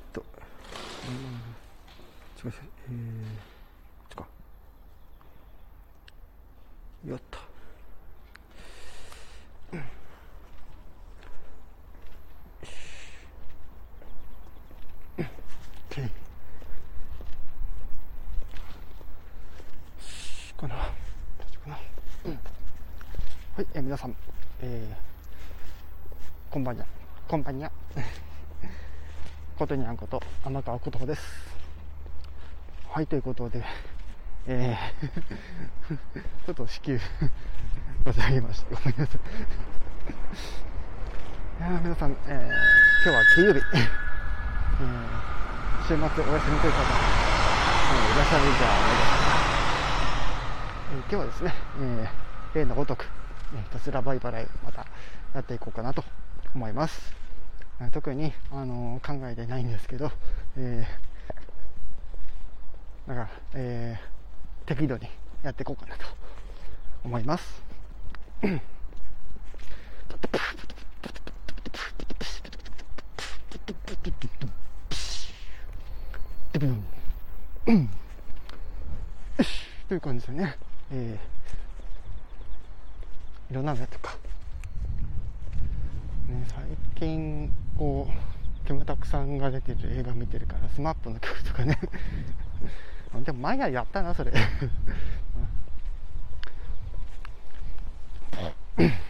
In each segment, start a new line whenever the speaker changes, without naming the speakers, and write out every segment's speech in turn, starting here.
っと、うん、違う違う、えー、こっちか。よっと。うん。うん。OK かなかな、うん、はい、え、皆さん、えー、こんばんにゃこんばんにゃことにゃんこと天川琴穂です。はいということでえー、ちょっと至急立ち上げましたごめんなさい。いや皆さん、えー、今日は金曜日、えー、週末お休みという方、えー、いらっしゃるんじゃないですか、えー、今日はですね、えー、例のごとく、ね、ひたすらバイバライまたやっていこうかなと思います。特に、あのー、考えてないんですけど、えー、なんか、えー、適度にやっていこうかなと思います。という感じでね、えー、いろんなのやってか、ね、最近こうキムタクさんが出てる映画見てるから SMAP の曲とかね。でも前はやったなそれ。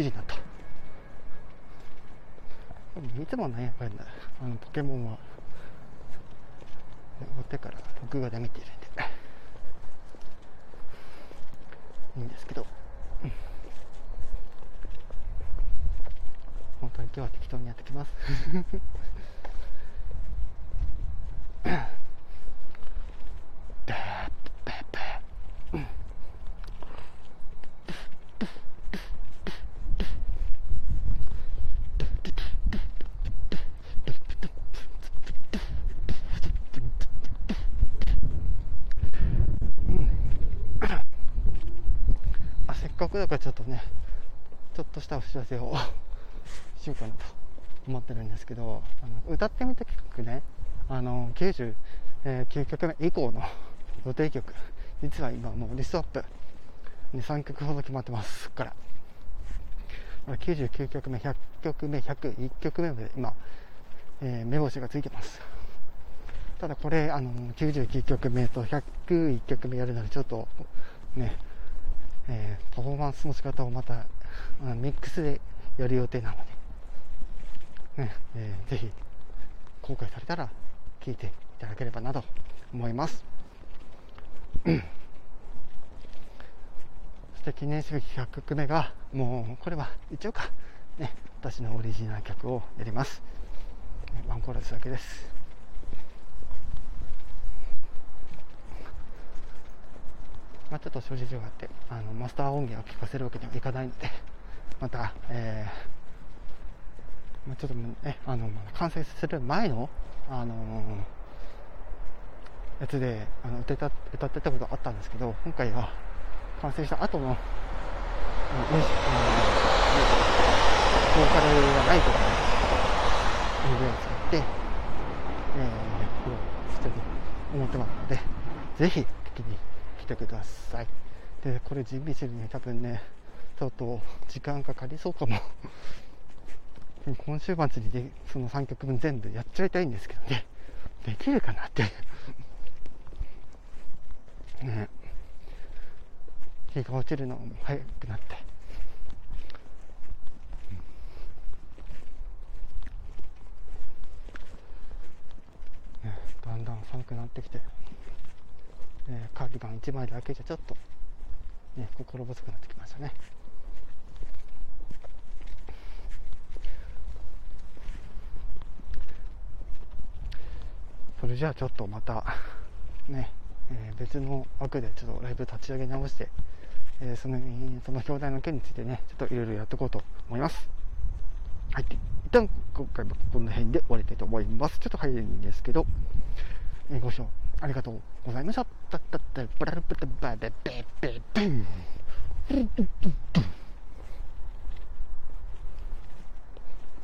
7時になった見てもないやっぱりな。あのポケモンは。終わってから録画で見てるんでいいんですけど、うん、本当に今日は適当にやってきます。くだからちょっとねちょっとしたお知らせを しようかなと思ってるんですけどあの歌ってみた曲ね。あの99曲目以降の予定曲。実は今もうリストアップ。3曲ほど決まってますから。99曲目100曲目101曲目まで今、えー、目星がついてます。ただこれあの99曲目と101曲目やるならちょっとねえー、パフォーマンスの仕方をまたミックスでやる予定なので、ねえー、ぜひ公開されたら聞いていただければなと思います。そして記念すべき100曲目が、もうこれは一応か、ね、私のオリジナル曲をやります。ワンコーラスだけです。まあ、ちょっと諸事情があって、あのマスター音源を聞かせるわけにはいかないので、また、えー、まあ、ちょっとね、あの、完成する前の、あのー、やつであの歌った歌ってたことあったんですけど、今回は完成した後の、えー、ボーカルがないとか、ね、音源を使って、えー、したいと思ってますので、ぜひ聞きに来てください。で、これ準備するに多分ね、ちょっと時間かかりそうかも。今週末にでその3曲分全部やっちゃいたいんですけどね。できるかなって ね。日が落ちるのも早くなって。ね、だんだん寒くなってきて、ー、カーディガン1枚だけじゃちょっと、ね、心細くなってきましたね。それじゃあちょっとまたね、えー、別の枠でちょっとライブ立ち上げ直して、えー、そのその兄弟の件についてねちょっといろいろやっていこうと思います。はい。一旦今回もこの辺で終わりたいと思います。ちょっと早いんですけど、えー、ご視聴ありがとうございました。